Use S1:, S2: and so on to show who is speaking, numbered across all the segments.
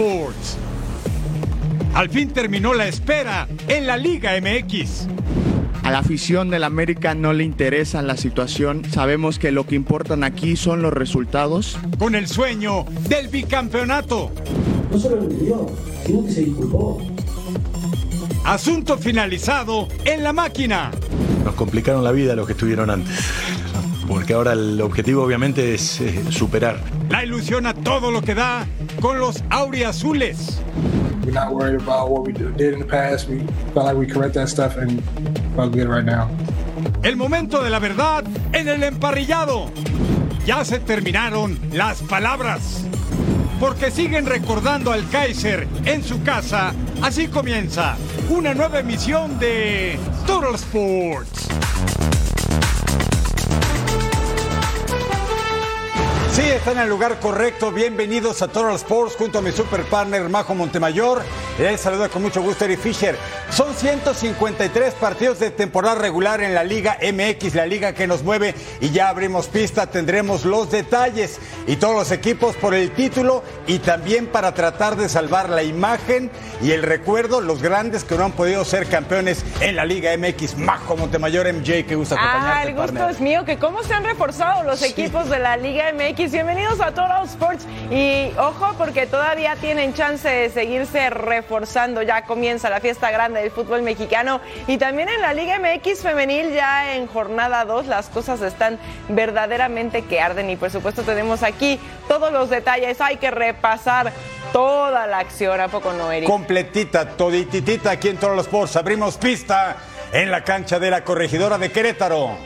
S1: Sports. Al fin terminó la espera en la Liga MX.
S2: A la afición del América no le interesa la situación. Sabemos que lo que importan aquí son los resultados.
S1: Con el sueño del bicampeonato.
S3: No solo lo pidió, sino que se disculpó.
S1: Asunto finalizado en la máquina.
S4: Nos complicaron la vida los que estuvieron antes. Porque ahora el objetivo obviamente es eh, superar.
S1: La ilusión a todo lo que da con los auriazules.
S5: We're not worried about what we did in the past. We felt like we correct that stuff and felt good right now.
S1: El momento de la verdad en el emparrillado. Ya se terminaron las palabras. Porque siguen recordando al Kaiser en su casa. Así comienza una nueva emisión de Total Sports. Sí, está en el lugar correcto. Bienvenidos a Total Sports junto a mi super partner Majo Montemayor. Les saluda con mucho gusto Eric Fisher. Son 153 partidos de temporada regular en la Liga MX, la liga que nos mueve y ya abrimos pista, tendremos los detalles y todos los equipos por el título y también para tratar de salvar la imagen y el recuerdo, los grandes que no han podido ser campeones en la Liga MX. Majo Montemayor, MJ, que gusta acompañarte.
S6: Ah, el gusto
S1: partner.
S6: es mío, que cómo se han reforzado los equipos de la Liga MX. Bienvenidos a Total Sports y ojo porque todavía tienen chance de seguirse reforzando. Ya comienza la fiesta grande del fútbol mexicano y también en la Liga MX femenil ya en jornada 2 las cosas están verdaderamente que arden y por supuesto tenemos aquí todos los detalles. Hay que repasar toda la acción, ¿a poco no, Eric?
S1: completita, todititita aquí en los Sports. Abrimos pista en la cancha de la corregidora de Querétaro.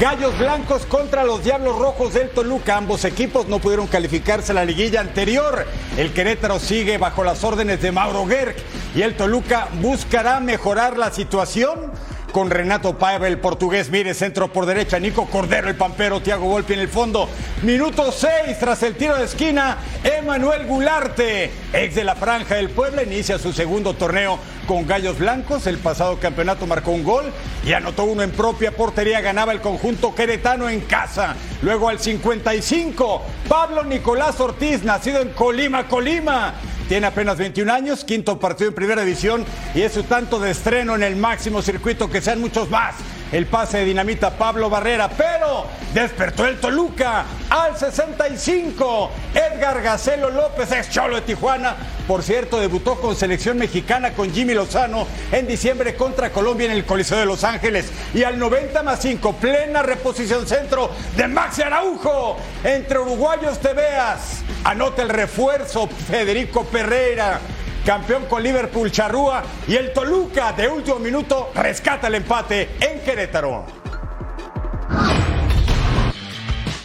S1: Gallos blancos contra los Diablos Rojos del Toluca. Ambos equipos no pudieron calificarse a la liguilla anterior. El Querétaro sigue bajo las órdenes de Mauro Gerg y el Toluca buscará mejorar la situación con Renato Paiva, el portugués, mire, centro por derecha, Nico Cordero, el pampero, Tiago Volpi en el fondo. Minuto 6, tras el tiro de esquina, Emanuel Gularte, ex de la Franja del Puebla, inicia su segundo torneo con Gallos Blancos. El pasado campeonato marcó un gol y anotó uno en propia portería, ganaba el conjunto queretano en casa. Luego al 55, Pablo Nicolás Ortiz, nacido en Colima, Colima. Tiene apenas 21 años, quinto partido en primera división y es su tanto de estreno en el máximo circuito, que sean muchos más. El pase de dinamita Pablo Barrera, pero despertó el Toluca al 65. Edgar Gacelo López, ex cholo de Tijuana. Por cierto, debutó con selección mexicana con Jimmy Lozano en diciembre contra Colombia en el Coliseo de Los Ángeles. Y al 90 más 5, plena reposición centro de Maxi Araujo. Entre uruguayos te veas. Anota el refuerzo Federico Pereira. Campeón con Liverpool Charrúa y el Toluca de último minuto rescata el empate en Querétaro.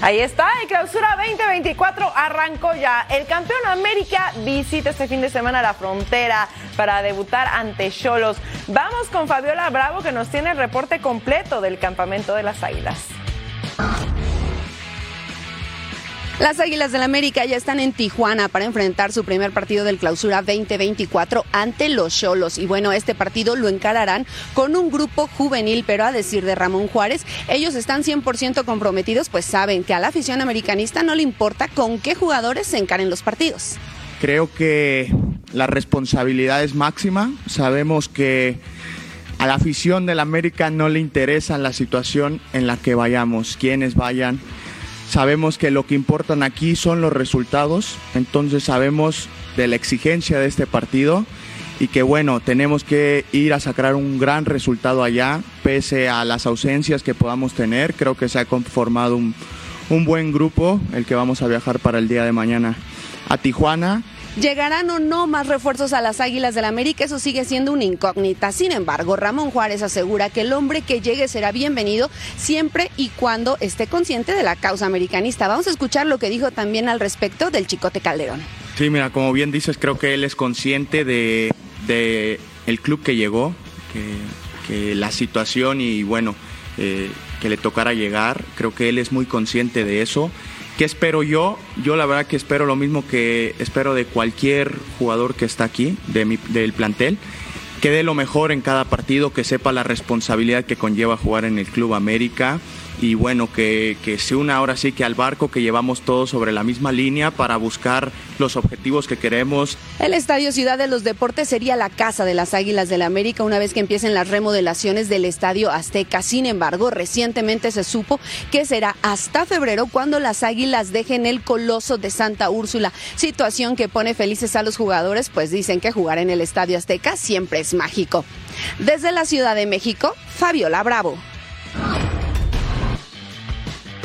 S6: Ahí está, el clausura 2024 arrancó ya. El campeón América visita este fin de semana la frontera para debutar ante Cholos. Vamos con Fabiola Bravo que nos tiene el reporte completo del campamento de las Águilas.
S7: Las Águilas del América ya están en Tijuana para enfrentar su primer partido del Clausura 2024 ante los Cholos. Y bueno, este partido lo encararán con un grupo juvenil, pero a decir de Ramón Juárez, ellos están 100% comprometidos, pues saben que a la afición americanista no le importa con qué jugadores se encaren los partidos.
S2: Creo que la responsabilidad es máxima. Sabemos que a la afición del América no le interesa la situación en la que vayamos, quienes vayan. Sabemos que lo que importan aquí son los resultados, entonces sabemos de la exigencia de este partido y que bueno, tenemos que ir a sacar un gran resultado allá, pese a las ausencias que podamos tener. Creo que se ha conformado un, un buen grupo, el que vamos a viajar para el día de mañana a Tijuana.
S7: ¿Llegarán o no más refuerzos a las Águilas del América? Eso sigue siendo una incógnita. Sin embargo, Ramón Juárez asegura que el hombre que llegue será bienvenido siempre y cuando esté consciente de la causa americanista. Vamos a escuchar lo que dijo también al respecto del Chicote Calderón.
S2: Sí, mira, como bien dices, creo que él es consciente de, el club que llegó, que, que la situación y bueno, eh, que le tocara llegar. Creo que él es muy consciente de eso. ¿Qué espero yo? Yo la verdad que espero lo mismo que espero de cualquier jugador que está aquí, de mi, del plantel, que dé lo mejor en cada partido, que sepa la responsabilidad que conlleva jugar en el Club América, y bueno, que, que se una ahora sí que al barco, que llevamos todos sobre la misma línea para buscar los objetivos que queremos.
S7: El Estadio Ciudad de los Deportes sería la casa de las Águilas del la América una vez que empiecen las remodelaciones del Estadio Azteca. Sin embargo, recientemente se supo que será hasta febrero cuando las Águilas dejen el Coloso de Santa Úrsula, situación que pone felices a los jugadores, pues dicen que jugar en el Estadio Azteca siempre es mágico. Desde la Ciudad de México, Fabiola Bravo.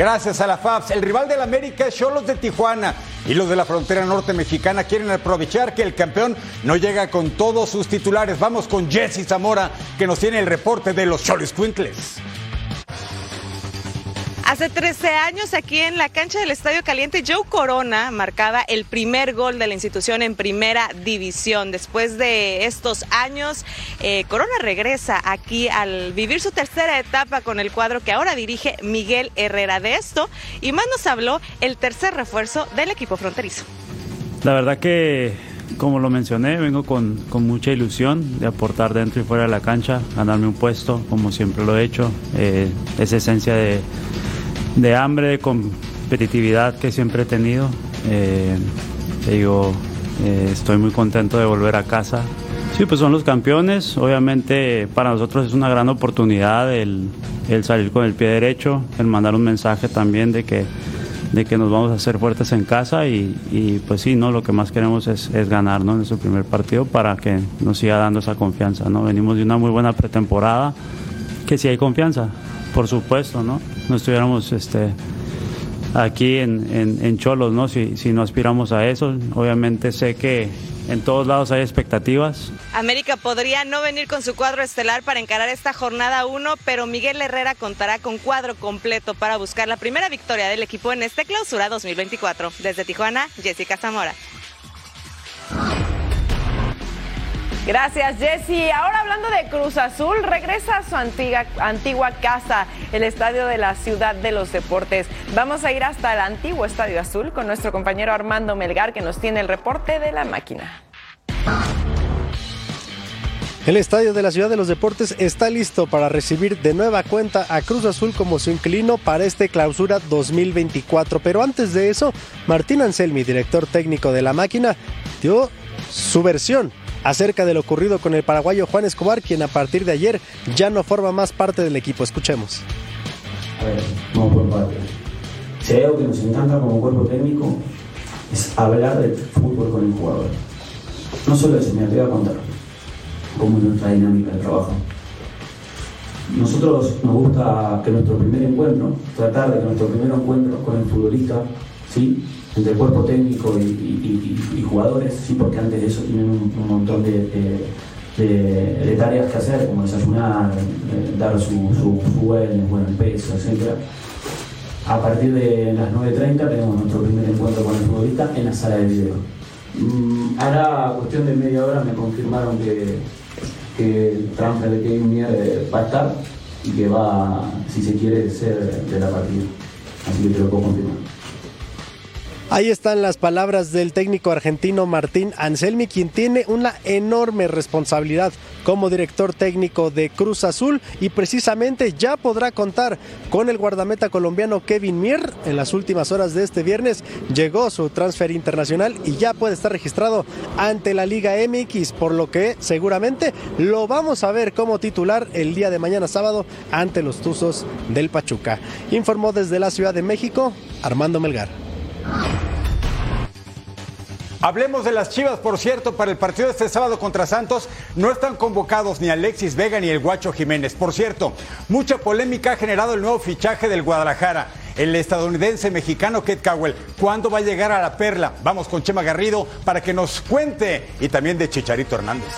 S1: Gracias a la FAPS, el rival del América es Cholos de Tijuana y los de la frontera norte mexicana quieren aprovechar que el campeón no llega con todos sus titulares. Vamos con Jesse Zamora que nos tiene el reporte de los Cholos Quintles.
S8: Hace 13 años aquí en la cancha del Estadio Caliente, Joe Corona marcaba el primer gol de la institución en primera división. Después de estos años, eh, Corona regresa aquí al vivir su tercera etapa con el cuadro que ahora dirige Miguel Herrera. De esto y más nos habló el tercer refuerzo del equipo fronterizo.
S9: La verdad que como lo mencioné, vengo con, con, mucha ilusión de aportar dentro y fuera de la cancha, ganarme un puesto, como siempre lo he hecho. Eh, esa esencia de, de hambre, de competitividad que siempre he tenido. Eh, digo, eh, estoy muy contento de volver a casa. Sí, pues son los campeones. Obviamente para nosotros es una gran oportunidad el, salir con el pie derecho, el mandar un mensaje también de que, de que nos vamos a hacer fuertes en casa y, y pues sí, ¿no? lo que más queremos es, es ganar ¿no? en nuestro primer partido para que nos siga dando esa confianza. ¿no? Venimos de una muy buena pretemporada, que sí hay confianza, por supuesto, ¿no? No estuviéramos este, aquí en, en, en Cholos, ¿no? Si, si no aspiramos a eso, obviamente sé que en todos lados hay expectativas.
S8: América podría no venir con su cuadro estelar para encarar esta jornada 1, pero Miguel Herrera contará con cuadro completo para buscar la primera victoria del equipo en este clausura 2024. Desde Tijuana, Jessica Zamora.
S6: Gracias, Jessy. Ahora hablando de Cruz Azul, regresa a su antigua, antigua, casa, el estadio de la Ciudad de los Deportes. Vamos a ir hasta el antiguo Estadio Azul con nuestro compañero Armando Melgar, que nos tiene el reporte de la máquina.
S10: El estadio de la Ciudad de los Deportes está listo para recibir de nueva cuenta a Cruz Azul como su inquilino para este clausura 2024. Pero antes de eso, Martín Anselmi, director técnico de la máquina, dio su versión acerca de lo ocurrido con el paraguayo Juan Escobar, quien a partir de ayer ya no forma más parte del equipo. Escuchemos.
S3: A ver, por partes. Si hay algo que nos encanta como cuerpo técnico es hablar de fútbol con el jugador. No solo eso, me voy a contar cómo es nuestra dinámica de trabajo. Nosotros nos gusta que nuestro primer encuentro, tratar de que nuestro primer encuentro con el futbolista, ¿sí? Entre cuerpo técnico y, jugadores, sí, porque antes de eso tienen un, montón de, tareas que hacer, como desayunar, eh, dar su, su, su bueno, el peso, etc. A partir de las 9.30 tenemos nuestro primer encuentro con el futbolista en la sala de video. Mm, ahora, cuestión de media hora, me confirmaron que, que el transfer de Kevin Mier va a estar y que va, si se quiere, ser de la partida. Así que te lo puedo confirmar.
S10: Ahí están las palabras del técnico argentino Martín Anselmi, quien tiene una enorme responsabilidad como director técnico de Cruz Azul y precisamente ya podrá contar con el guardameta colombiano Kevin Mier. En las últimas horas de este viernes llegó su transfer internacional y ya puede estar registrado ante la Liga MX, por lo que seguramente lo vamos a ver como titular el día de mañana sábado ante los Tuzos del Pachuca. Informó desde la Ciudad de México Armando Melgar.
S1: Hablemos de las Chivas, por cierto, para el partido de este sábado contra Santos no están convocados ni Alexis Vega ni el Guacho Jiménez. Por cierto, mucha polémica ha generado el nuevo fichaje del Guadalajara. El estadounidense mexicano Kate Cowell, ¿cuándo va a llegar a la perla? Vamos con Chema Garrido para que nos cuente y también de Chicharito Hernández.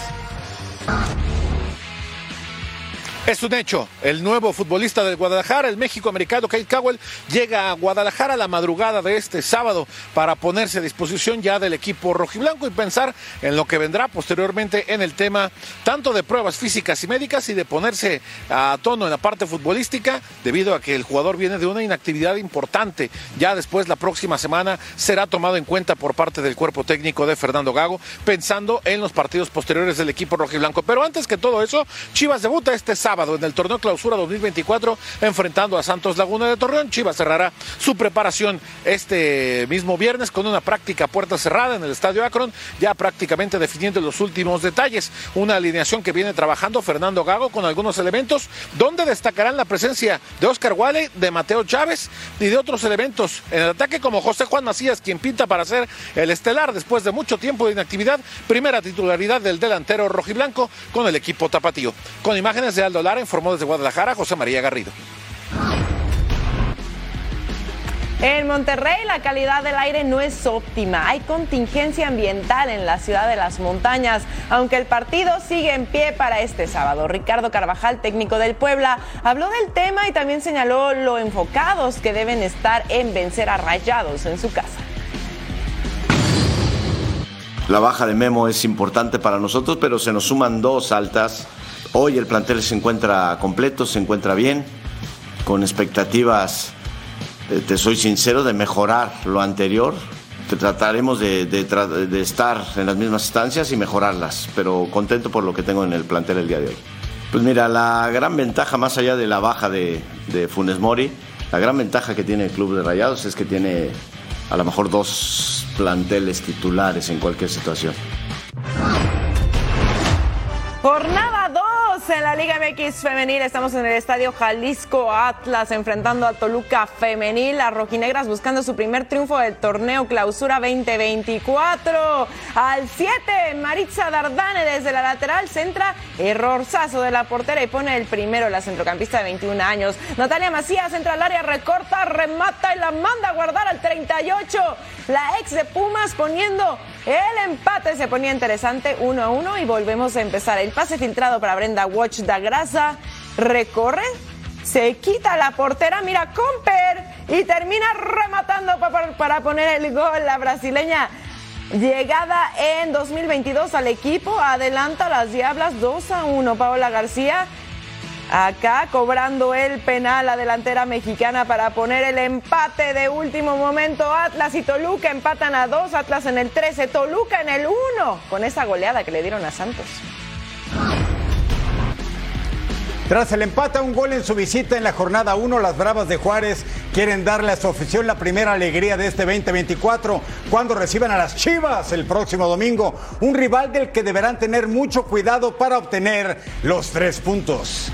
S11: Es un hecho, el nuevo futbolista del Guadalajara, el México americano Kate Cowell, llega a Guadalajara la madrugada de este sábado para ponerse a disposición ya del equipo rojiblanco y pensar en lo que vendrá posteriormente en el tema tanto de pruebas físicas y médicas y de ponerse a tono en la parte futbolística debido a que el jugador viene de una inactividad importante. Ya después la próxima semana será tomado en cuenta por parte del cuerpo técnico de Fernando Gago pensando en los partidos posteriores del equipo rojiblanco. Pero antes que todo eso, Chivas debuta este sábado sábado en el torneo Clausura 2024 enfrentando a Santos Laguna de Torreón. Chivas cerrará su preparación este mismo viernes con una práctica puerta cerrada en el Estadio Akron, ya prácticamente definiendo los últimos detalles. Una alineación que viene trabajando Fernando Gago con algunos elementos donde destacarán la presencia de Oscar Wale, de Mateo Chávez y de otros elementos en el ataque como José Juan Macías, quien pinta para ser el estelar después de mucho tiempo de inactividad, primera titularidad del delantero rojiblanco con el equipo tapatío. Con imágenes de Aldo Lara informó desde Guadalajara José María Garrido.
S6: En Monterrey la calidad del aire no es óptima. Hay contingencia ambiental en la ciudad de las montañas, aunque el partido sigue en pie para este sábado. Ricardo Carvajal, técnico del Puebla, habló del tema y también señaló lo enfocados que deben estar en vencer a Rayados en su casa.
S12: La baja de Memo es importante para nosotros, pero se nos suman dos altas. Hoy el plantel se encuentra completo, se encuentra bien, con expectativas eh, te soy sincero, de mejorar lo anterior. Trataremos de, de, estar en las mismas instancias y mejorarlas, pero contento por lo que tengo en el plantel el día de hoy. Pues mira, la gran ventaja, más allá de la baja de, de Funes Mori, la gran ventaja que tiene el club de Rayados es que tiene a lo mejor dos planteles titulares en cualquier situación.
S6: Jornada 2 en la Liga MX Femenil. Estamos en el Estadio Jalisco Atlas enfrentando a Toluca Femenil. Las rojinegras buscando su primer triunfo del torneo Clausura 2024. Al 7, Maritza Dardane desde la lateral centra. Errorzazo de la portera y pone el primero la centrocampista de 21 años. Natalia Macías entra al área, recorta, remata y la manda a guardar al 38. La ex de Pumas poniendo el empate. Se ponía interesante 1 a 1 y volvemos a empezar. El pase filtrado para Brenda Watch da Grasa. Recorre, se quita la portera, mira Comper y termina rematando para, poner el gol. La brasileña llegada en 2022 al equipo adelanta las Diablas 2 a 1. Paola García Acá cobrando el penal la delantera mexicana para poner el empate de último momento. Atlas y Toluca empatan a dos. Atlas en el 13, Toluca en el 1. Con esa goleada que le dieron a Santos.
S1: Tras el empate a un gol en su visita en la jornada 1, las Bravas de Juárez quieren darle a su afición la primera alegría de este 2024 cuando reciban a las Chivas el próximo domingo, un rival del que deberán tener mucho cuidado para obtener los tres puntos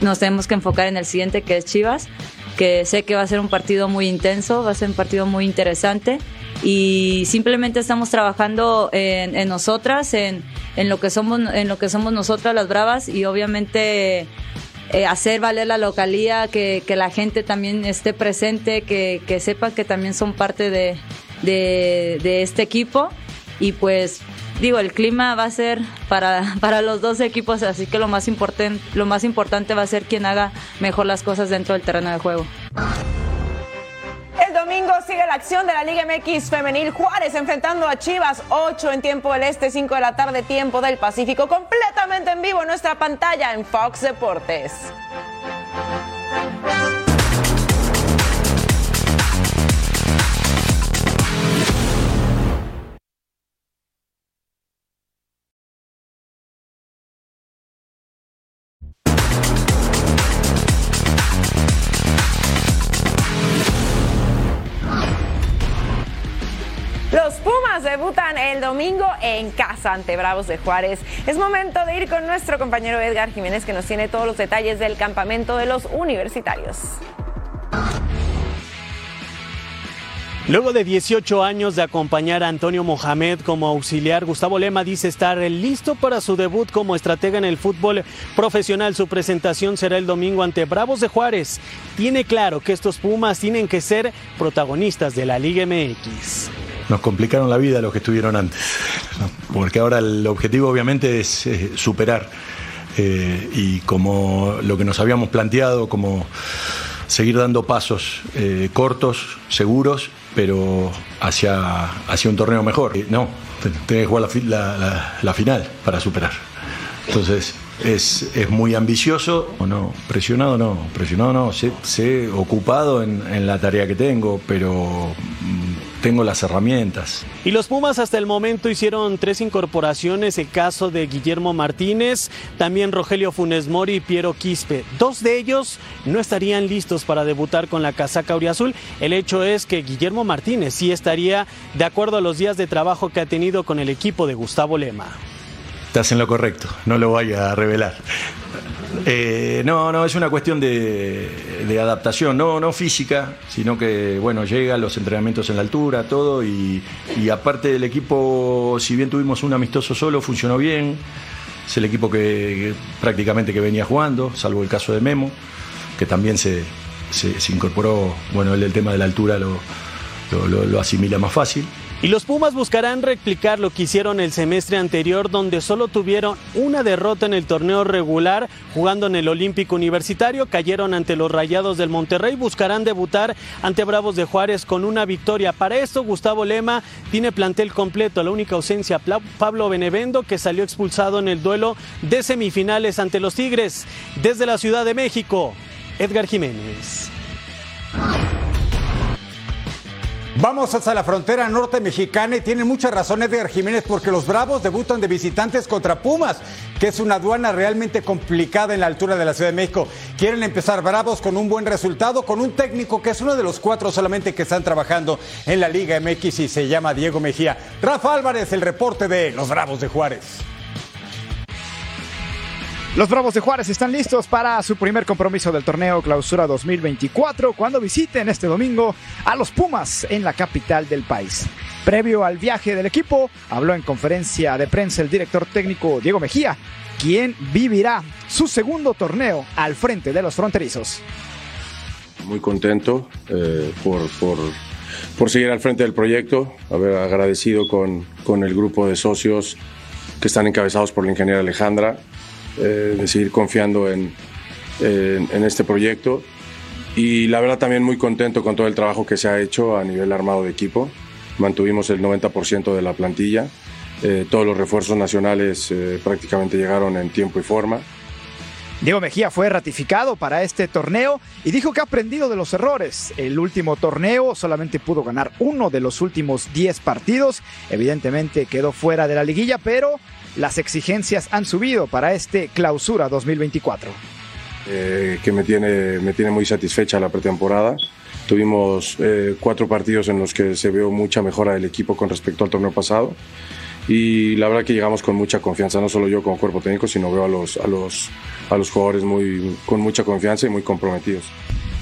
S13: nos tenemos que enfocar en el siguiente que es Chivas, que sé que va a ser un partido muy intenso, va a ser un partido muy interesante y simplemente estamos trabajando en, nosotras, en, lo que somos, en lo que somos nosotras las bravas y obviamente eh, hacer valer la localía, que, la gente también esté presente, que, que sepa que también son parte de, de este equipo. Y pues digo, el clima va a ser para, para los dos equipos, así que lo más, importante, lo más importante va a ser quien haga mejor las cosas dentro del terreno de juego.
S6: El domingo sigue la acción de la Liga MX Femenil Juárez enfrentando a Chivas 8 en tiempo del Este, 5 de la tarde, tiempo del Pacífico, completamente en vivo en nuestra pantalla en Fox Deportes. El domingo en casa ante Bravos de Juárez. Es momento de ir con nuestro compañero Edgar Jiménez que nos tiene todos los detalles del campamento de los universitarios.
S14: Luego de 18 años de acompañar a Antonio Mohamed como auxiliar, Gustavo Lema dice estar listo para su debut como estratega en el fútbol profesional. Su presentación será el domingo ante Bravos de Juárez. Tiene claro que estos Pumas tienen que ser protagonistas de la Liga MX
S4: nos complicaron la vida los que estuvieron antes. Porque ahora el objetivo obviamente es superar. Eh, y como lo que nos habíamos planteado, como seguir dando pasos eh, cortos, seguros, pero hacia, hacia un torneo mejor. No, tenés que jugar la, final para superar. Entonces, es, es, muy ambicioso, o no, presionado no, presionado no, sé, sé ocupado en, en, la tarea que tengo, pero mm, tengo las herramientas.
S14: Y los Pumas hasta el momento hicieron tres incorporaciones, el caso de Guillermo Martínez, también Rogelio Funes Mori y Piero Quispe. Dos de ellos no estarían listos para debutar con la casaca Azul. El hecho es que Guillermo Martínez sí estaría de acuerdo a los días de trabajo que ha tenido con el equipo de Gustavo Lema.
S4: Estás en lo correcto, no lo vaya a revelar. Eh, no, no, es una cuestión de, adaptación, no, no física, sino que, bueno, llegan los entrenamientos en la altura, todo, y, aparte del equipo, si bien tuvimos un amistoso solo, funcionó bien, es el equipo que, prácticamente que venía jugando, salvo el caso de Memo, que también se, se, incorporó, bueno, el, tema de la altura lo, lo asimila más fácil.
S14: Y los Pumas buscarán replicar lo que hicieron el semestre anterior, donde solo tuvieron una derrota en el torneo regular, jugando en el Olímpico Universitario, cayeron ante los Rayados del Monterrey, buscarán debutar ante Bravos de Juárez con una victoria. Para esto, Gustavo Lema tiene plantel completo, la única ausencia, Pablo Benevendo, que salió expulsado en el duelo de semifinales ante los Tigres. Desde la Ciudad de México, Edgar Jiménez.
S1: Vamos hasta la frontera norte mexicana y tiene mucha razón Edgar Jiménez porque los Bravos debutan de visitantes contra Pumas, que es una aduana realmente complicada en la altura de la Ciudad de México. Quieren empezar Bravos con un buen resultado, con un técnico que es uno de los cuatro solamente que están trabajando en la Liga MX y se llama Diego Mejía. Rafa Álvarez, el reporte de los Bravos de Juárez.
S15: Los Bravos de Juárez están listos para su primer compromiso del torneo Clausura 2024 cuando visiten este domingo a los Pumas en la capital del país. Previo al viaje del equipo, habló en conferencia de prensa el director técnico Diego Mejía, quien vivirá su segundo torneo al frente de los fronterizos.
S16: Muy contento eh, por, por, seguir al frente del proyecto, haber agradecido con, con el grupo de socios que están encabezados por la ingeniera Alejandra, eh, de seguir confiando en, en, este proyecto. Y la verdad también muy contento con todo el trabajo que se ha hecho a nivel armado de equipo. Mantuvimos el 90% de la plantilla. Eh, todos los refuerzos nacionales eh, prácticamente llegaron en tiempo y forma.
S15: Diego Mejía fue ratificado para este torneo y dijo que ha aprendido de los errores. El último torneo solamente pudo ganar uno de los últimos 10 partidos. Evidentemente quedó fuera de la liguilla, pero las exigencias han subido para este clausura 2024.
S16: Eh, que me tiene, me tiene muy satisfecha la pretemporada. Tuvimos eh, cuatro partidos en los que se vio mucha mejora del equipo con respecto al torneo pasado y la verdad que llegamos con mucha confianza, no solo yo como cuerpo técnico, sino veo a los, a los, a los jugadores muy, con mucha confianza y muy comprometidos.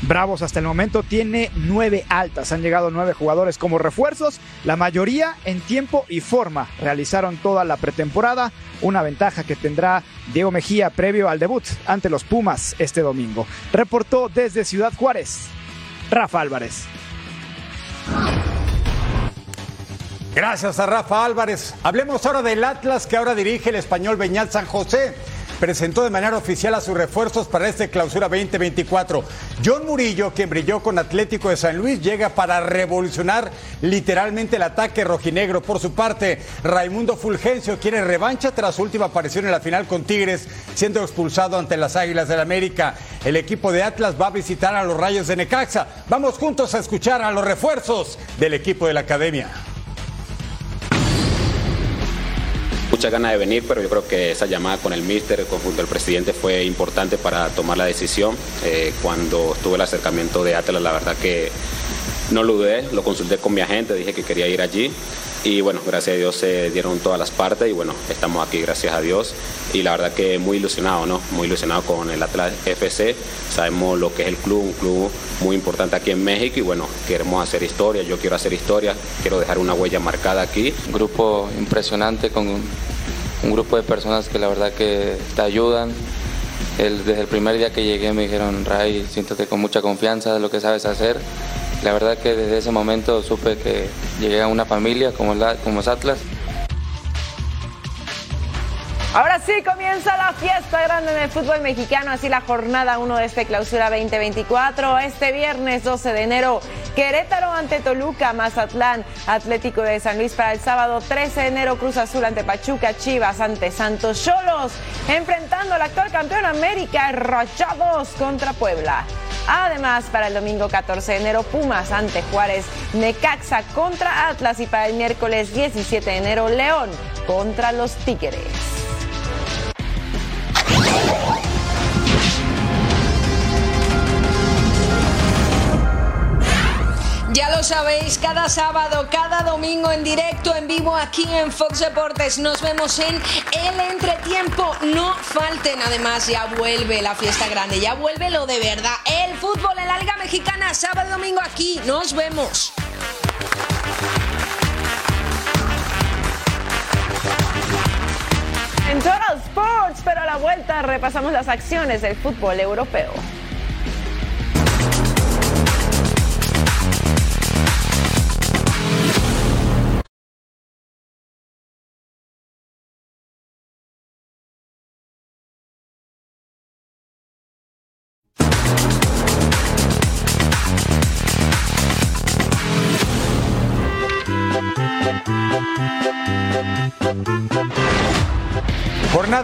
S15: Bravos hasta el momento tiene nueve altas. Han llegado nueve jugadores como refuerzos, la mayoría en tiempo y forma. Realizaron toda la pretemporada, una ventaja que tendrá Diego Mejía previo al debut ante los Pumas este domingo. Reportó desde Ciudad Juárez, Rafa Álvarez.
S1: Gracias a Rafa Álvarez. Hablemos ahora del Atlas que ahora dirige el español Beñat San José presentó de manera oficial a sus refuerzos para este clausura 2024. John Murillo, quien brilló con Atlético de San Luis, llega para revolucionar literalmente el ataque rojinegro. Por su parte, Raimundo Fulgencio quiere revancha tras su última aparición en la final con Tigres, siendo expulsado ante las Águilas del la América. El equipo de Atlas va a visitar a los Rayos de Necaxa. Vamos juntos a escuchar a los refuerzos del equipo de la Academia.
S17: Mucha ganas de venir, pero yo creo que esa llamada con el míster, conjunto del presidente, fue importante para tomar la decisión. Eh, cuando estuve el acercamiento de Atlas, la verdad que no lo dudé, lo consulté con mi agente, dije que quería ir allí y bueno, gracias a Dios se dieron todas las partes y bueno, estamos aquí gracias a Dios y la verdad que muy ilusionado, ¿no? Muy ilusionado con el Atlas FC, sabemos lo que es el club, un club muy importante aquí en México y bueno, queremos hacer historia, yo quiero hacer historia, quiero dejar una huella marcada aquí.
S18: Un grupo impresionante con un grupo de personas que la verdad que te ayudan, desde el primer día que llegué me dijeron, Ray, siéntate con mucha confianza de lo que sabes hacer la verdad que desde ese momento supe que llegué a una familia como, la, como es Atlas.
S6: Ahora sí comienza la fiesta grande en el fútbol mexicano, así la jornada 1 de este clausura 2024. Este viernes 12 de enero, Querétaro ante Toluca, Mazatlán, Atlético de San Luis para el sábado 13 de enero, Cruz Azul ante Pachuca, Chivas ante Santos Cholos, enfrentando al actual campeón América, Rayados contra Puebla. Además, para el domingo 14 de enero, Pumas ante Juárez, Necaxa contra Atlas y para el miércoles 17 de enero, León contra los Tigres.
S19: Ya lo sabéis, cada sábado, cada domingo en directo, en vivo aquí en Fox Deportes. Nos vemos en el entretiempo. No falten, además, ya vuelve la fiesta grande, ya vuelve lo de verdad. El fútbol en la Liga Mexicana, sábado y domingo aquí. Nos vemos.
S6: En Total Sports, pero a la vuelta repasamos las acciones del fútbol europeo.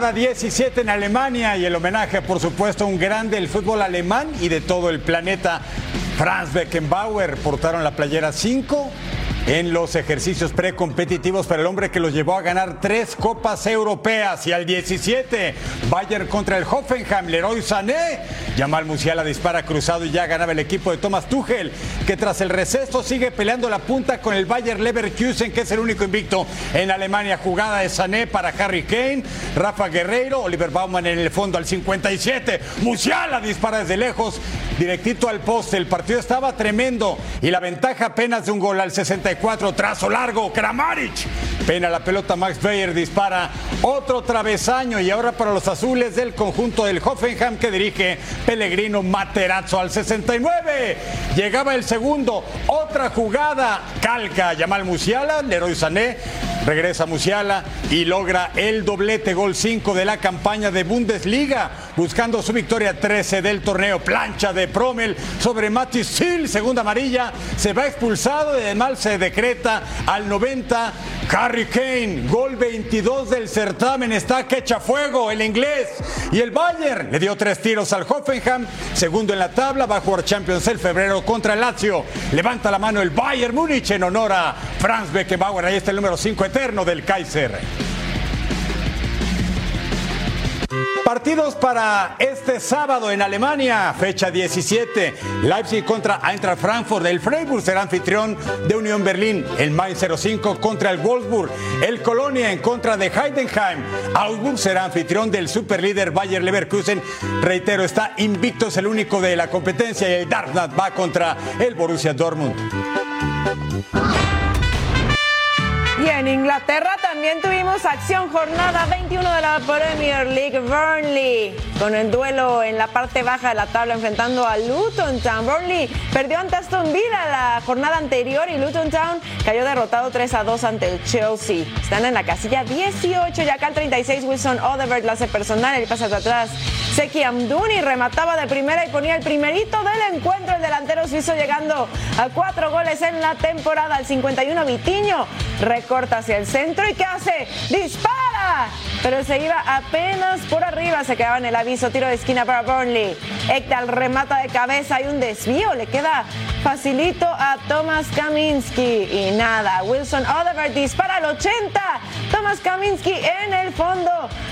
S1: Jornada 17 en Alemania y el homenaje, por supuesto, a un grande del fútbol alemán y de todo el planeta. Franz Beckenbauer portaron la playera 5 en los ejercicios precompetitivos para el hombre que los llevó a ganar tres copas europeas. Y al 17 Bayern contra el Hoffenheim, Leroy Sané, Jamal Musiala dispara cruzado y ya ganaba el equipo de Thomas Tuchel que tras el receso sigue peleando la punta con el Bayern Leverkusen que es el único invicto en Alemania, jugada de Sané para Harry Kane, Rafa Guerreiro, Oliver Baumann en el fondo al 57, Musiala dispara desde lejos, directito al poste, el partido estaba tremendo y la ventaja apenas de un gol al 60 trazo largo, Kramaric. Pena la pelota, Max Bayer dispara otro travesaño y ahora para los azules del conjunto del Hoffenheim que dirige Pellegrino Materazzo al 69. Llegaba el segundo, otra jugada, calca Yamal Musiala, Leroy Sané, regresa Musiala y logra el doblete gol 5 de la campaña de Bundesliga, buscando su victoria 13 del torneo. Plancha de Promel sobre Matis Sil, segunda amarilla, se va expulsado y además se decreta al 90 Harry Kane, gol 22 del certamen, está que echa fuego el inglés. Y el Bayern le dio tres tiros al Hoffenheim, segundo en la tabla, va a Champions el febrero contra el Lazio. Levanta la mano el Bayern Múnich en honor a Franz Beckenbauer, ahí está el número 5 eterno del Kaiser. Partidos para este sábado en Alemania, fecha 17. Leipzig contra Eintracht Frankfurt. El Freiburg será anfitrión de Unión Berlín. El Mainz 05 contra el Wolfsburg. El Colonia en contra de Heidenheim. Augsburg será anfitrión del superlíder Bayer Leverkusen. Reitero, está invicto, es el único de la competencia. Y el Darmstadt va contra el Borussia Dortmund.
S6: Y en Inglaterra también tuvimos acción jornada 21 de la Premier League. Burnley con el duelo en la parte baja de la tabla enfrentando a Luton Town. Burnley perdió ante Aston Villa la jornada anterior y Luton Town cayó derrotado 3 a 2 ante el Chelsea. Están en la casilla 18 y acá el 36 Wilson Odebert la hace personal, el pasa atrás. Seki Amduni remataba de primera y ponía el primerito del encuentro. El delantero suizo llegando a cuatro goles en la temporada. Al 51 Vitiño recorta hacia el centro y ¿qué hace? ¡Dispara! Pero se iba apenas por arriba. Se quedaba en el aviso. Tiro de esquina para Burnley. Ekdal remata de cabeza. Hay un desvío. Le queda facilito a Thomas Kaminski. Y nada. Wilson Odebert dispara al 80. Thomas Kaminski en el fondo.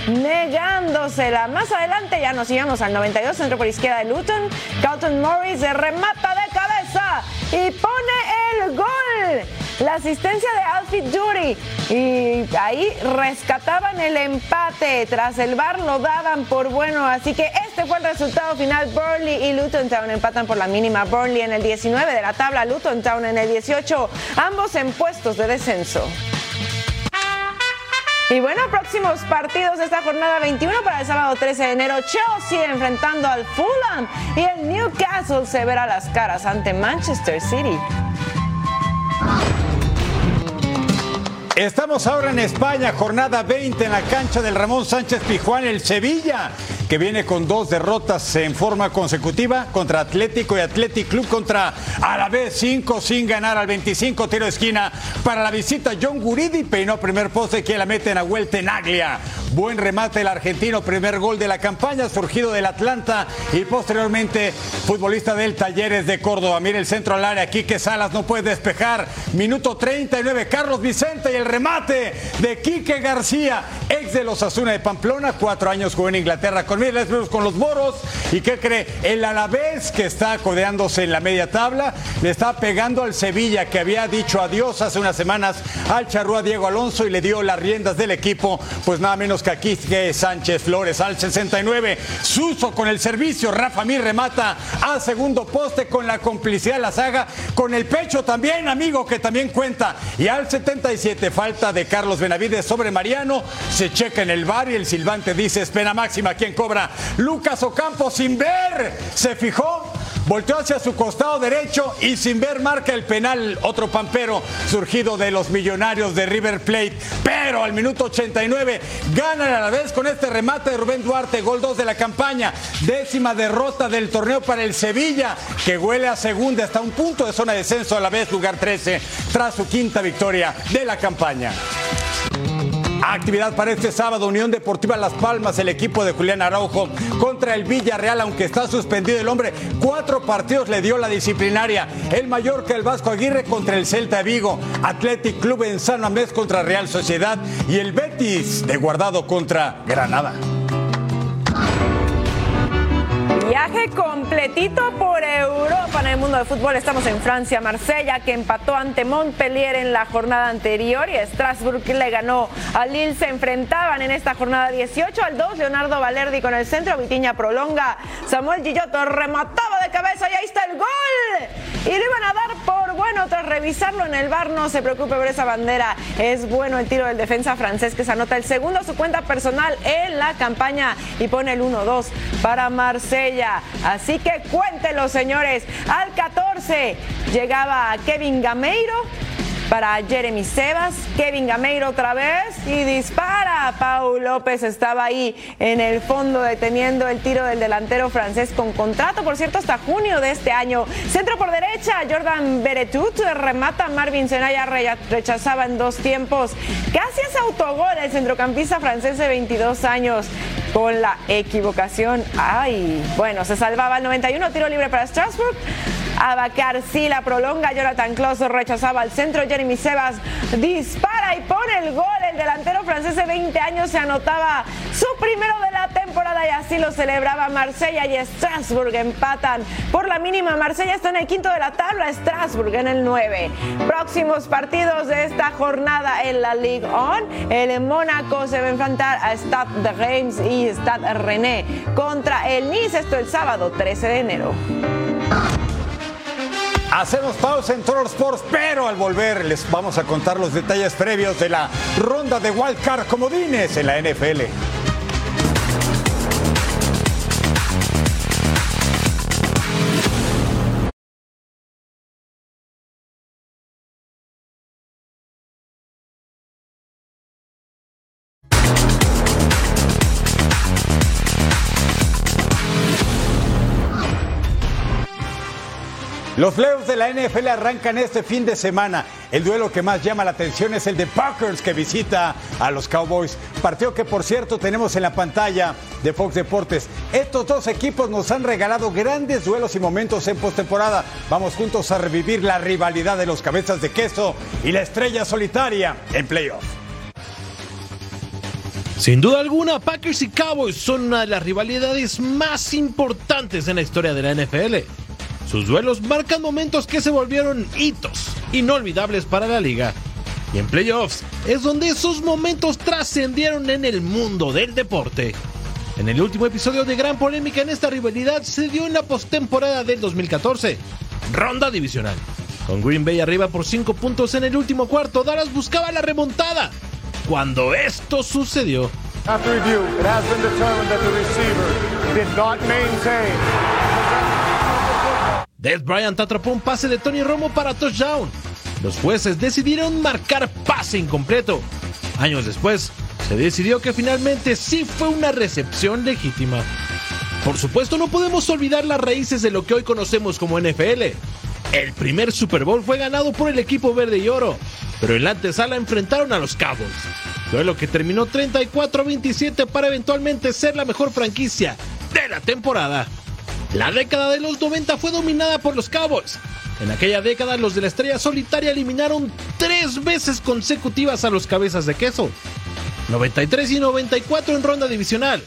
S6: Negándosela. Más adelante ya nos íbamos al 92. Centro por izquierda de Luton. Carlton Morris remata de cabeza. Y pone el gol. La asistencia de Alfie Dury. Y ahí rescataban el empate. Tras el bar lo daban por bueno. Así que este fue el resultado final. Burnley y Luton Town empatan por la mínima. Burnley en el 19 de la tabla. Luton Town en el 18. Ambos en puestos de descenso. Y bueno, próximos partidos de esta jornada 21 para el sábado 13 de enero. Chelsea enfrentando al Fulham y el Newcastle se verá las caras ante Manchester City.
S1: Estamos ahora en España, jornada 20 en la cancha del Ramón Sánchez Pijuán, el Sevilla. Que viene con dos derrotas en forma consecutiva contra Atlético y Athletic Club contra Alavés 5 sin ganar al 25 tiro de esquina para la visita John Guridi peinó primer poste que la mete en la vuelta en Aglia. Buen remate el argentino, primer gol de la campaña surgido del Atlanta y posteriormente futbolista del Talleres de Córdoba. Mira el centro al área, Quique Salas no puede despejar. Minuto 39, Carlos Vicente y el remate de Quique García, ex de los Asuna de Pamplona, cuatro años jugó en Inglaterra con Middlesbrough con los Moros. ¿Y qué cree? El Alavés que está codeándose en la media tabla, le está pegando al Sevilla que había dicho adiós hace unas semanas al charrúa Diego Alonso y le dio las riendas del equipo, pues nada menos que aquí Sánchez Flores al 69. Suso con el servicio, Rafa Mir remata a segundo poste con la complicidad de la saga, con el pecho también, amigo, que también cuenta. Y al 77, falta de Carlos Benavides sobre Mariano, se checa en el bar y el silbante dice, es pena máxima, ¿quién cobra? Lucas Ocampo sin ver, se fijó volteó hacia su costado derecho y sin ver marca el penal, otro pampero surgido de los millonarios de River Plate. Pero al minuto 89 ganan a la vez con este remate de Rubén Duarte, gol 2 de la campaña, décima derrota del torneo para el Sevilla, que huele a segunda hasta un punto de zona de descenso a la vez, lugar 13, tras su quinta victoria de la campaña. Actividad para este sábado, Unión Deportiva Las Palmas, el equipo de Julián Araujo contra el Villarreal, aunque está suspendido el hombre, cuatro partidos le dio la disciplinaria. El Mallorca, el Vasco Aguirre contra el Celta Vigo, Athletic Club en San Mamés contra Real Sociedad y el Betis de Guardado contra Granada.
S6: Completito por Europa en el mundo del fútbol. Estamos en Francia, Marsella, que empató ante Montpellier en la jornada anterior y Strasbourg le ganó a Lille. Se enfrentaban en esta jornada 18 al 2. Leonardo Valerdi con el centro, Vitiña prolonga. Samuel Gillotto remataba cabeza y ahí está el gol. Y lo iban a dar por bueno tras revisarlo en el bar. No se preocupe por esa bandera. Es bueno el tiro del defensa francés que se anota el segundo a su cuenta personal en la campaña y pone el 1-2 para Marsella. Así que cuéntenlo, señores. Al 14 llegaba Kevin Gameiro para Jeremy Sebas. Kevin Gameiro otra vez y dispara. Paul López estaba ahí en el fondo deteniendo el tiro del delantero francés con contrato, por cierto, hasta junio de este año. Centro por derecha, Jordan Beretut remata. Marvin Senaya rechazaba en dos tiempos. Casi es autogol el centrocampista francés de 22 años con la equivocación. Ay, bueno, se salvaba el 91, tiro libre para Strasbourg. Abacar sí la prolonga. Jonathan Kloss rechazaba al centro. Jeremy Sebas dispara y pone el gol. El delantero francés de 20 años se anotaba su primero de la temporada y así lo celebraba Marsella y Strasbourg empatan por la mínima. Marsella está en el quinto de la tabla, Strasbourg en el 9. Próximos partidos de esta jornada en la Ligue 1. El Mónaco se va a enfrentar a Stade de Reims y Stade René contra el Nice. Esto el sábado 13 de enero.
S1: Hacemos pausa en Toro Sports, pero al volver les vamos a contar los detalles previos de la ronda de Wildcard Comodines en la NFL. Los playoffs de la NFL arrancan este fin de semana. El duelo que más llama la atención es el de Packers que visita a los Cowboys. Partido que por cierto tenemos en la pantalla de Fox Deportes. Estos dos equipos nos han regalado grandes duelos y momentos en postemporada. Vamos juntos a revivir la rivalidad de los cabezas de queso y la estrella solitaria en playoffs.
S20: Sin duda alguna, Packers y Cowboys son una de las rivalidades más importantes en la historia de la NFL. Sus duelos marcan momentos que se volvieron hitos inolvidables para la liga. Y en playoffs es donde esos momentos trascendieron en el mundo del deporte. En el último episodio de gran polémica en esta rivalidad se dio en la postemporada del 2014, ronda divisional. Con Green Bay arriba por 5 puntos en el último cuarto, Dallas buscaba la remontada. Cuando esto sucedió,
S21: After review, it has been determined that the receiver did not maintain
S20: Death Bryant atrapó un pase de Tony Romo para touchdown. Los jueces decidieron marcar pase incompleto. Años después, se decidió que finalmente sí fue una recepción legítima. Por supuesto, no podemos olvidar las raíces de lo que hoy conocemos como NFL. El primer Super Bowl fue ganado por el equipo verde y oro, pero en la antesala enfrentaron a los Cowboys. Duelo que terminó 34-27 para eventualmente ser la mejor franquicia de la temporada. La década de los 90 fue dominada por los Cowboys. En aquella década los de la estrella solitaria eliminaron tres veces consecutivas a los cabezas de queso. 93 y 94 en ronda divisional.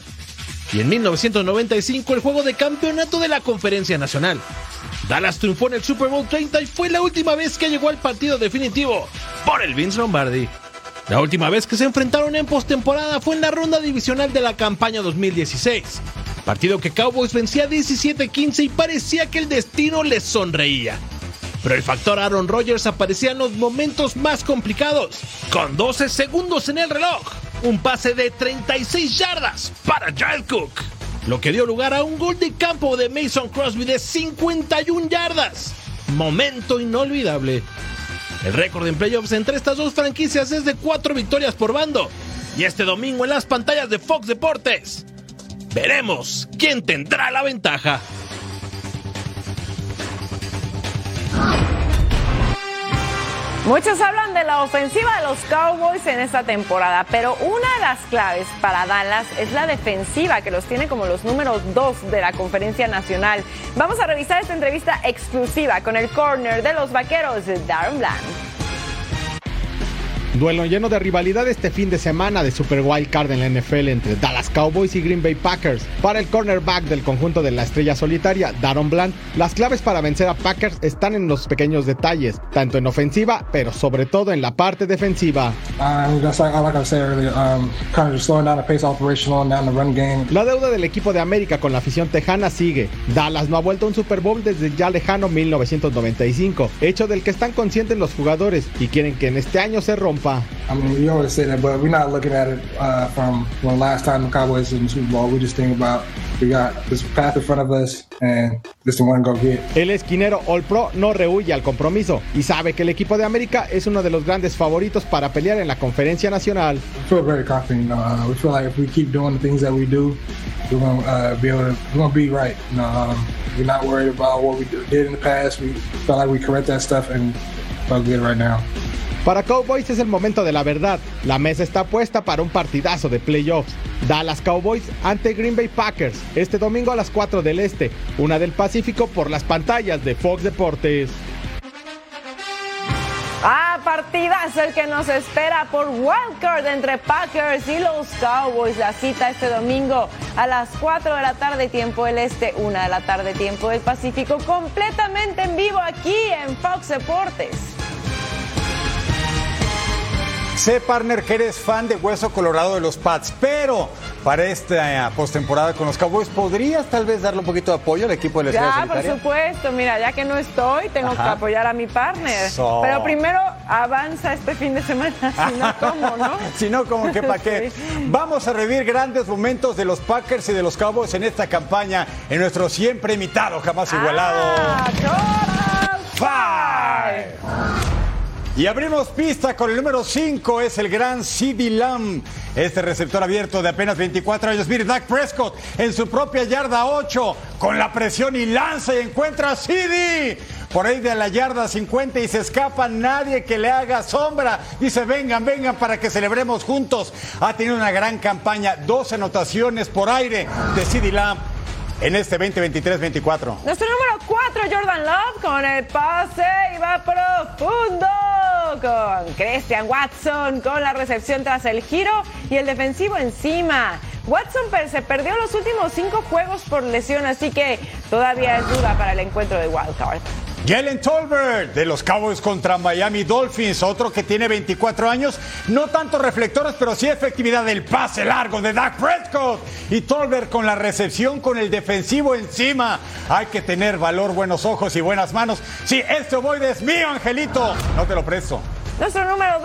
S20: Y en 1995 el juego de campeonato de la Conferencia Nacional. Dallas triunfó en el Super Bowl 30 y fue la última vez que llegó al partido definitivo por el Vince Lombardi. La última vez que se enfrentaron en postemporada fue en la ronda divisional de la campaña 2016. Partido que Cowboys vencía 17-15 y parecía que el destino les sonreía. Pero el factor Aaron Rodgers aparecía en los momentos más complicados, con 12 segundos en el reloj, un pase de 36 yardas para Giles Cook, lo que dio lugar a un gol de campo de Mason Crosby de 51 yardas. Momento inolvidable. El récord en playoffs entre estas dos franquicias es de 4 victorias por bando. Y este domingo en las pantallas de Fox Deportes, veremos quién tendrá la ventaja.
S6: Muchos hablan de la ofensiva de los Cowboys en esta temporada, pero una de las claves para Dallas es la defensiva, que los tiene como los números dos de la conferencia nacional. Vamos a revisar esta entrevista exclusiva con el corner de los vaqueros, Darren Bland.
S22: Duelo lleno de rivalidad este fin de semana de Super Wild Card en la NFL entre Dallas Cowboys y Green Bay Packers. Para el cornerback del conjunto de la estrella solitaria, Daron Bland, las claves para vencer a Packers están en los pequeños detalles, tanto en ofensiva, pero sobre todo en la parte defensiva. La deuda del equipo de América con la afición tejana sigue. Dallas no ha vuelto a un Super Bowl desde ya lejano 1995, hecho del que están conscientes los jugadores y quieren que en este año se rompa I
S23: mean, we always say that, but we're not looking at it uh, from when last time the Cowboys in the Super Bowl. We just think about we got this path in front of us and this the one go get.
S22: El esquinero All Pro no rehuye al compromiso y sabe que el equipo de América es uno de los grandes favoritos para pelear en la conferencia nacional.
S23: We feel very confident. Uh, we feel like if we keep doing the things that we do, we're gonna uh, be able to we're gonna be right. Um, we're not worried about what we did in the past. We feel like we correct that stuff and we're good right now.
S22: Para Cowboys es el momento de la verdad. La mesa está puesta para un partidazo de playoffs. Dallas Cowboys ante Green Bay Packers este domingo a las 4 del Este, una del Pacífico por las pantallas de Fox Deportes.
S6: Ah, partidazo el que nos espera por Wildcard entre Packers y los Cowboys. La cita este domingo a las 4 de la tarde, tiempo del Este, 1 de la tarde, tiempo del Pacífico, completamente en vivo aquí en Fox Deportes.
S1: Sé, partner, que eres fan de Hueso Colorado de los Pats, pero para esta postemporada con los Cowboys, ¿podrías tal vez darle un poquito de apoyo al equipo de la
S6: Ya, por supuesto. Mira, ya que no estoy, tengo que apoyar a mi partner. Pero primero avanza este fin de semana, si no, ¿cómo, no?
S1: si no, ¿cómo que para qué? Vamos a revivir grandes momentos de los Packers y de los Cowboys en esta campaña, en nuestro siempre imitado, jamás igualado.
S6: Ah,
S1: y abrimos pista con el número 5, es el gran CD Lamb. Este receptor abierto de apenas 24 años. Mire, Dak Prescott en su propia yarda 8, con la presión y lanza y encuentra a CD. Por ahí de la yarda 50 y se escapa nadie que le haga sombra. Dice, vengan, vengan para que celebremos juntos. Ha tenido una gran campaña, dos anotaciones por aire de CD Lamb en este 2023-24.
S6: Nuestro número 4, Jordan Love, con el pase y va profundo con Christian Watson con la recepción tras el giro y el defensivo encima. Watson se perdió los últimos cinco juegos por lesión, así que todavía es duda para el encuentro de Wildcard.
S1: Jalen Tolbert de los Cowboys contra Miami Dolphins, otro que tiene 24 años, no tanto reflectores, pero sí efectividad del pase largo de Dak Prescott. Y Tolbert con la recepción con el defensivo encima. Hay que tener valor, buenos ojos y buenas manos. Sí, esto voy es mío, Angelito. No te lo presto.
S6: Nuestro número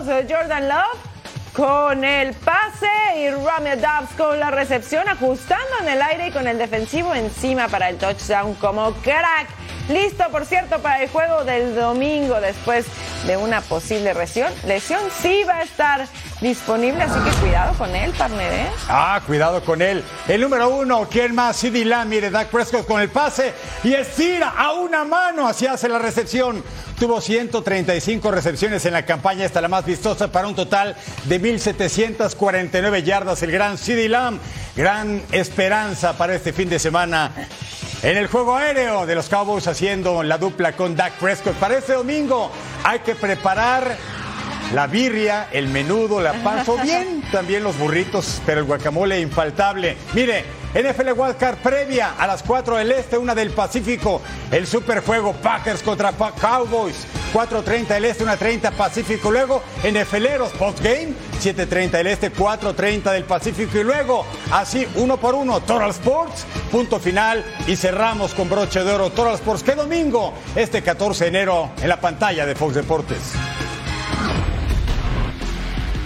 S6: 2, Jordan Love con el pase y Romeo Dobbs con la recepción, ajustando en el aire y con el defensivo encima para el touchdown como crack. Listo, por cierto, para el juego del domingo después de una posible lesión. Lesión sí va a estar disponible, así que cuidado con él, partner. ¿eh?
S1: Ah, cuidado con él. El número uno, ¿quién más? CD Lamb, mire, Dak Prescott con el pase y estira a una mano, así hace la recepción. Tuvo 135 recepciones en la campaña, esta la más vistosa, para un total de 1.749 yardas. El gran CD Lamb, gran esperanza para este fin de semana. En el juego aéreo de los Cowboys haciendo la dupla con Dak Prescott. Para este domingo hay que preparar la birria, el menudo, la panza, o bien también los burritos, pero el guacamole infaltable. Mire, NFL Wildcard previa a las 4 del Este, una del Pacífico, el superjuego Packers contra Cowboys, 4.30 del Este, 1.30 Pacífico, luego NFLeros postgame, 7.30 del Este, 4.30 del Pacífico. Y luego así uno por uno, Total Sports, punto final. Y cerramos con broche de oro Total Sports, que domingo, este 14 de enero en la pantalla de Fox Deportes.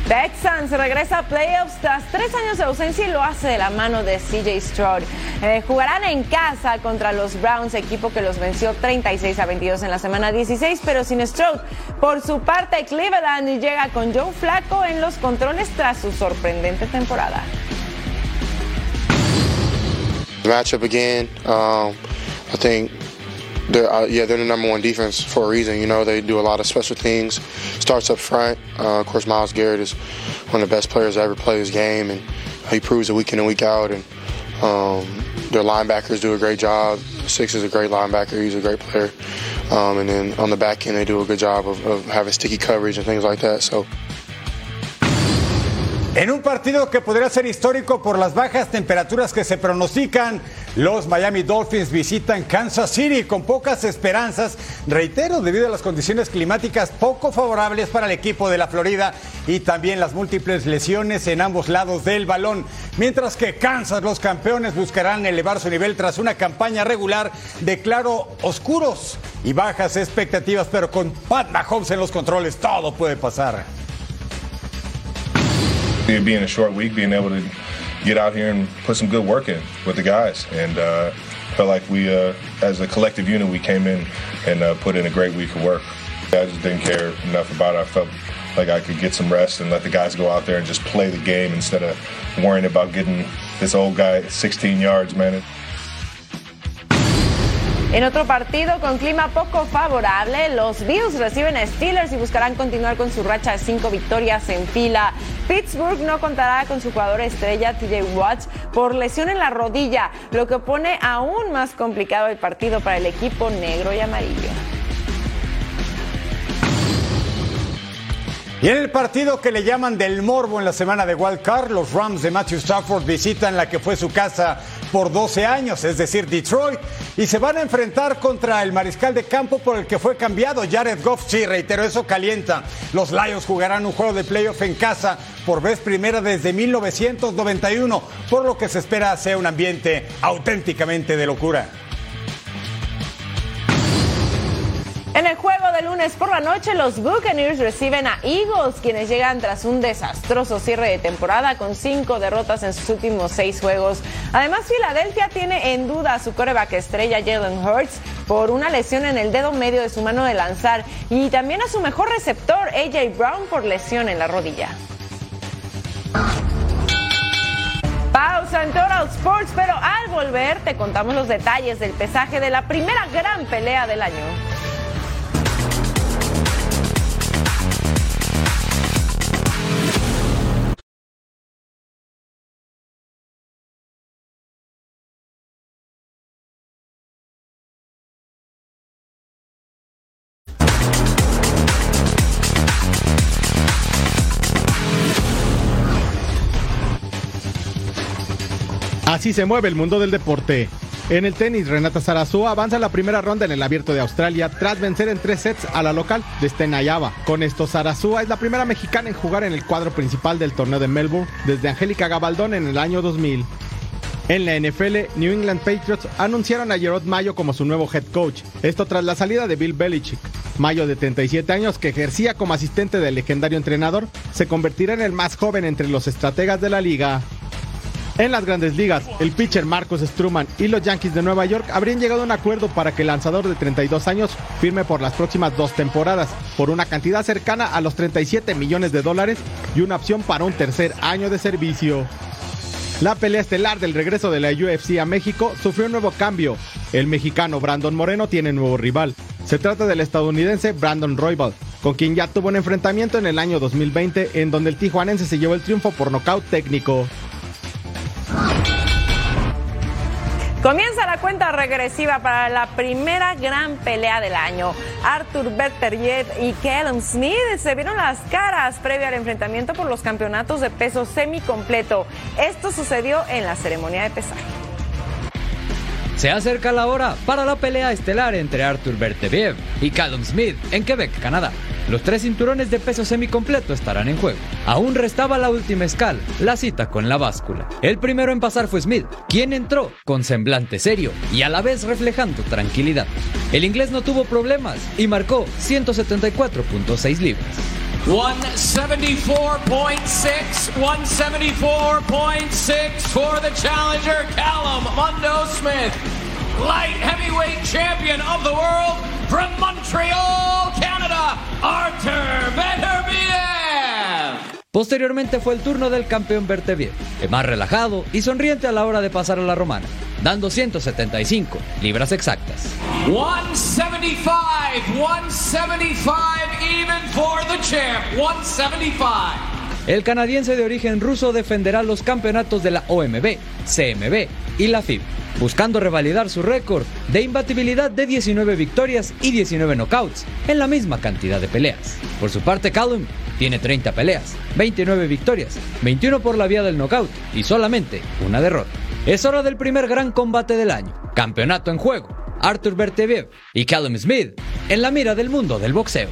S6: Texans regresa a playoffs tras tres años de ausencia y lo hace de la mano de CJ Stroud. Eh, jugarán en casa contra los Browns, equipo que los venció 36 a 22 en la semana 16, pero sin Stroud. Por su parte, Cleveland llega con Joe Flacco en los controles tras su sorprendente temporada.
S24: matchup again. Um, I think they're uh, yeah they're the number one defense for a reason. You know they do a lot of special things. Starts up front. Uh, of course, Miles Garrett is one of the best players to ever play this game, and he proves it week in and week out. And um, their linebackers do a great job. Six is a great linebacker. He's a great player. Um, and then on the back end, they do a good job of, of having sticky coverage and things like that. So.
S1: En un partido que podría ser histórico por las bajas temperaturas que se pronostican, los Miami Dolphins visitan Kansas City con pocas esperanzas, reitero, debido a las condiciones climáticas poco favorables para el equipo de la Florida y también las múltiples lesiones en ambos lados del balón. Mientras que Kansas, los campeones, buscarán elevar su nivel tras una campaña regular de claro oscuros y bajas expectativas, pero con Pat Mahomes en los controles todo puede pasar.
S25: Being a short week, being able to get out here and put some good work in with the guys, and uh, felt like we, uh, as a collective unit, we came in and uh, put in a great week of work. I just didn't care enough about it. I felt like I could get some rest and let the guys go out there and just play the game instead of worrying about getting this old guy 16 yards, man.
S6: En otro partido con clima poco favorable, los Bills reciben a Steelers y buscarán continuar con su racha de cinco victorias en fila. Pittsburgh no contará con su jugador estrella TJ Watts por lesión en la rodilla, lo que pone aún más complicado el partido para el equipo negro y amarillo.
S1: Y en el partido que le llaman del morbo en la semana de Wild Card, los Rams de Matthew Stafford visitan la que fue su casa por 12 años, es decir, Detroit, y se van a enfrentar contra el mariscal de campo por el que fue cambiado, Jared Goff. Sí, reitero, eso calienta. Los Lions jugarán un juego de playoff en casa por vez primera desde 1991, por lo que se espera sea un ambiente auténticamente de locura.
S6: En el juego de lunes por la noche, los Buccaneers reciben a Eagles, quienes llegan tras un desastroso cierre de temporada con cinco derrotas en sus últimos seis juegos. Además, Filadelfia tiene en duda a su coreback estrella Jalen Hurts por una lesión en el dedo medio de su mano de lanzar y también a su mejor receptor AJ Brown por lesión en la rodilla. Pausa en Total Sports, pero al volver te contamos los detalles del pesaje de la primera gran pelea del año.
S22: Así se mueve el mundo del deporte. En el tenis, Renata Sarazúa avanza la primera ronda en el Abierto de Australia tras vencer en tres sets a la local de Stenayava. Con esto, Sarazúa es la primera mexicana en jugar en el cuadro principal del torneo de Melbourne desde Angélica Gabaldón en el año 2000. En la NFL, New England Patriots anunciaron a Gerard Mayo como su nuevo head coach. Esto tras la salida de Bill Belichick. Mayo, de 37 años, que ejercía como asistente del legendario entrenador, se convertirá en el más joven entre los estrategas de la liga. En las grandes ligas, el pitcher Marcus Stroman y los Yankees de Nueva York habrían llegado a un acuerdo para que el lanzador de 32 años firme por las próximas dos temporadas, por una cantidad cercana a los 37 millones de dólares y una opción para un tercer año de servicio. La pelea estelar del regreso de la UFC a México sufrió un nuevo cambio. El mexicano Brandon Moreno tiene nuevo rival. Se trata del estadounidense Brandon Roybal, con quien ya tuvo un enfrentamiento en el año 2020 en donde el tijuanense se llevó el triunfo por nocaut técnico.
S6: Comienza la cuenta regresiva para la primera gran pelea del año. Arthur Berteriev y Callum Smith se vieron las caras previo al enfrentamiento por los campeonatos de peso semicompleto. Esto sucedió en la ceremonia de pesaje.
S26: Se acerca la hora para la pelea estelar entre Arthur Berteviev y Callum Smith en Quebec, Canadá. Los tres cinturones de peso semicompleto estarán en juego. Aún restaba la última escala, la cita con la báscula. El primero en pasar fue Smith, quien entró con semblante serio y a la vez reflejando tranquilidad. El inglés no tuvo problemas y marcó 174.6 libras.
S27: 174.6, 174.6 for the challenger, Callum Mundo Smith, light heavyweight champion of the world from Montreal, Canada, Arthur Beterbiev.
S26: Posteriormente fue el turno del campeón Berteviev, más relajado y sonriente a la hora de pasar a la romana, dando 175 libras exactas.
S27: 175, 175 even for the champ, 175.
S26: El canadiense de origen ruso defenderá los campeonatos de la OMB, CMB y la FIB, buscando revalidar su récord de imbatibilidad de 19 victorias y 19 knockouts en la misma cantidad de peleas. Por su parte, Callum tiene 30 peleas, 29 victorias, 21 por la vía del knockout y solamente una derrota. Es hora del primer gran combate del año. Campeonato en juego. Arthur Berteviev y Callum Smith en la mira del mundo del boxeo.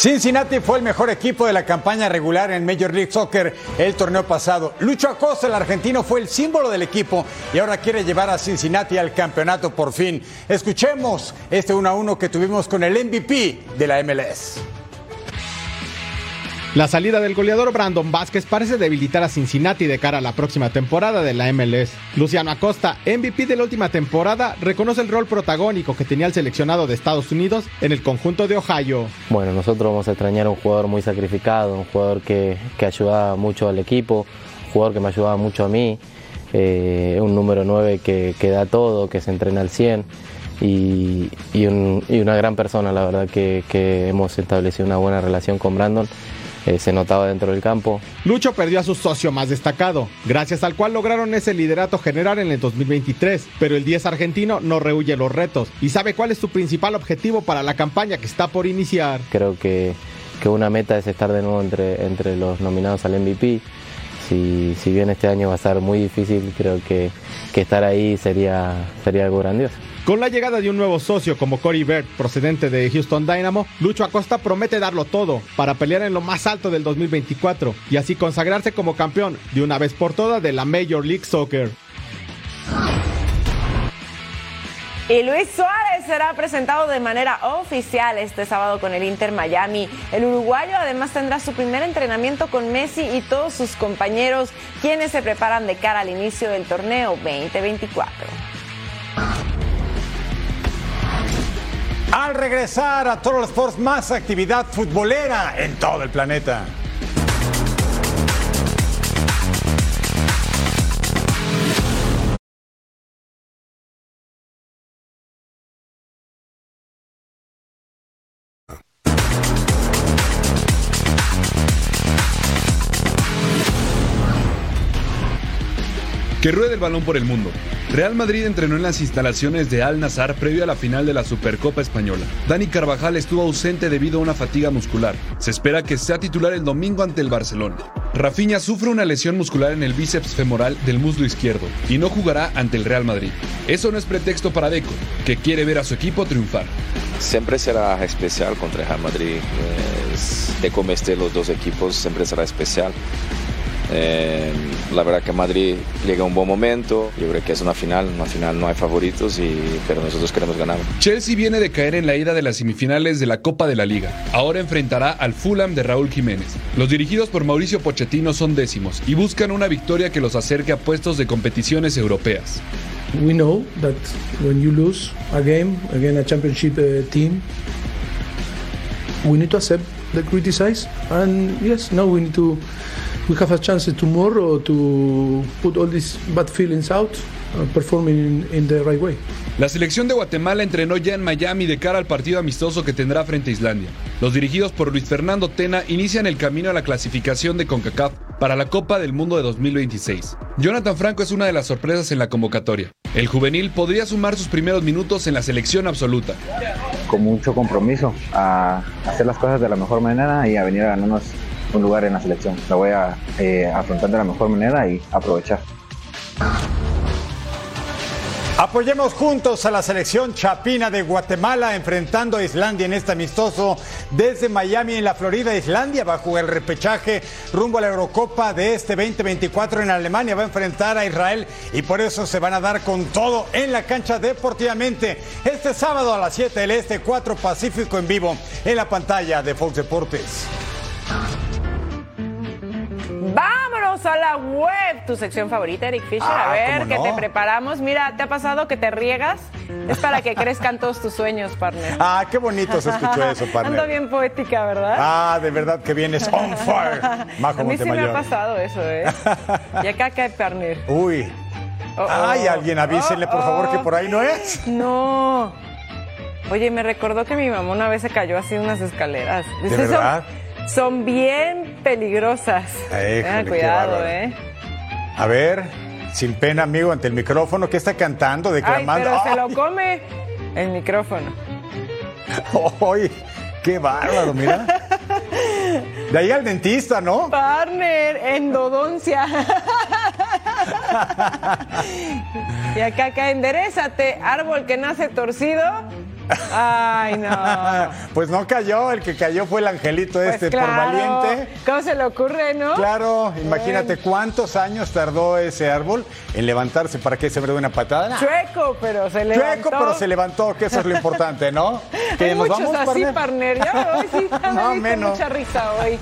S1: Cincinnati fue el mejor equipo de la campaña regular en Major League Soccer el torneo pasado. Lucho Acosta, el argentino, fue el símbolo del equipo y ahora quiere llevar a Cincinnati al campeonato por fin. Escuchemos este 1 a 1 que tuvimos con el MVP de la MLS.
S22: La salida del goleador Brandon Vázquez parece debilitar a Cincinnati de cara a la próxima temporada de la MLS. Luciano Acosta, MVP de la última temporada, reconoce el rol protagónico que tenía el seleccionado de Estados Unidos en el conjunto de Ohio.
S28: Bueno, nosotros vamos a extrañar a un jugador muy sacrificado, un jugador que, que ayudaba mucho al equipo, un jugador que me ayudaba mucho a mí, eh, un número 9 que, que, da todo, que se entrena al 100 y, y, un, y una gran persona, la verdad que, que hemos establecido una buena relación con Brandon. Eh, se notaba dentro del campo.
S22: Lucho perdió a su socio más destacado, gracias al cual lograron ese liderato general en el 2023, pero el 10 argentino no rehuye los retos y sabe cuál es su principal objetivo para la campaña que está por iniciar.
S28: Creo que, que una meta es estar de nuevo entre, entre los nominados al MVP. Si, bien este año va a estar muy difícil, creo que, que estar ahí sería, sería algo grandioso.
S22: Con la llegada de un nuevo socio como Corey Bird, procedente de Houston Dynamo, Lucho Acosta promete darlo todo para pelear en lo más alto del 2024 y así consagrarse como campeón de una vez por todas de la Major League Soccer.
S6: Y Luis Suárez será presentado de manera oficial este sábado con el Inter Miami. El uruguayo además tendrá su primer entrenamiento con Messi y todos sus compañeros, quienes se preparan de cara al inicio del torneo 2024.
S1: Al regresar a Total Sports, más actividad futbolera en todo el planeta.
S29: Que ruede el balón por el mundo. Real Madrid entrenó en las instalaciones de Al Nazar previo a la final de la Supercopa Española. Dani Carvajal estuvo ausente debido a una fatiga muscular. Se espera que sea titular el domingo ante el Barcelona. Rafinha sufre una lesión muscular en el bíceps femoral del muslo izquierdo y no jugará ante el Real Madrid. Eso no es pretexto para Deco, que quiere ver a su equipo triunfar.
S30: Siempre será especial contra el Real Madrid. Es de los dos equipos, siempre será especial. Eh, la verdad que Madrid llega a un buen momento. Yo creo que es una final. Una final no hay favoritos, y, pero nosotros queremos ganar.
S29: Chelsea viene de caer en la ida de las semifinales de la Copa de la Liga. Ahora enfrentará al Fulham de Raúl Jiménez. Los dirigidos por Mauricio Pochettino son décimos y buscan una victoria que los acerque a puestos de competiciones europeas.
S23: We know that when you lose a game against a championship uh, team, we need to accept the criticize and yes, now we need to we have a chance tomorrow to put all these bad feelings out, uh, performing in, in the right way.
S29: La selección de Guatemala entrenó ya en Miami de cara al partido amistoso que tendrá frente a Islandia. Los dirigidos por Luis Fernando Tena inician el camino a la clasificación de CONCACAF para la Copa del Mundo de 2026. Jonathan Franco es una de las sorpresas en la convocatoria. El juvenil podría sumar sus primeros minutos en la selección absoluta.
S31: Con mucho compromiso a hacer las cosas de la mejor manera y a venir a ganarnos un lugar en la selección. La voy a eh, afrontar de la mejor manera y aprovechar.
S1: Apoyemos juntos a la selección chapina de Guatemala enfrentando a Islandia en este amistoso desde Miami en la Florida. Islandia va a jugar el repechaje rumbo a la Eurocopa de este 2024 en Alemania. Va a enfrentar a Israel y por eso se van a dar con todo en la cancha deportivamente. Este sábado a las 7 del Este, 4 Pacífico en vivo en la pantalla de Fox Deportes.
S6: Vámonos a la web, tu sección favorita, Eric Fisher.
S1: Ah,
S6: a ver,
S1: ¿cómo
S6: que
S1: no?
S6: te preparamos. Mira, ¿te ha pasado que te riegas? Es para que crezcan todos tus sueños, partner.
S1: Ah, qué bonito se escuchó eso, partner.
S6: Ando bien poética, ¿verdad?
S1: Ah, de verdad que vienes on fire, Majo
S6: a mí sí me ha pasado eso, ¿eh? Y acá cae partner.
S1: Uy.
S6: Oh, oh.
S1: Ay, alguien avísenle, por favor,
S6: Oh,
S1: que
S6: oh.
S1: por ahí no es.
S6: No. Oye, me recordó que mi mamá una vez se cayó así en unas escaleras.
S1: ¿De
S6: son-
S1: verdad?
S6: Son, bien peligrosas. Tengan
S1: qué
S6: cuidado. ¿eh?
S1: A ver, sin pena, amigo, ante el micrófono, ¿qué está cantando,
S6: Ay,
S1: declamando?
S6: pero se lo come el micrófono.
S1: ¡Ay! ¡Qué bárbaro, mira! De ahí al dentista, ¿no?
S6: Partner, endodoncia. y acá, acá, enderezate, árbol que nace torcido. Ay, no.
S1: Pues no cayó, el que cayó fue el angelito
S6: Pues
S1: este por valiente.
S6: ¿Cómo se le ocurre, no?
S1: Claro, imagínate cuántos años tardó ese árbol en levantarse para que se me dé una patada.
S6: Chueco, pero se levantó.
S1: Chueco, pero se levantó, que eso es lo importante, ¿no? Que
S6: Hay
S1: nos
S6: muchos
S1: vamos,
S6: así,
S1: partner?
S6: Ya hoy sí,
S1: No, menos.
S6: mucha risa hoy.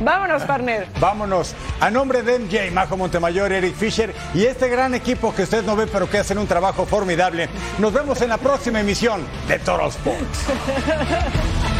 S6: Vámonos, partner.
S1: Vámonos. A nombre de MJ, Majo Montemayor, Eric Fisher y este gran equipo que usted no ve pero que hacen un trabajo formidable. Nos vemos en la próxima emisión de Toro Sports.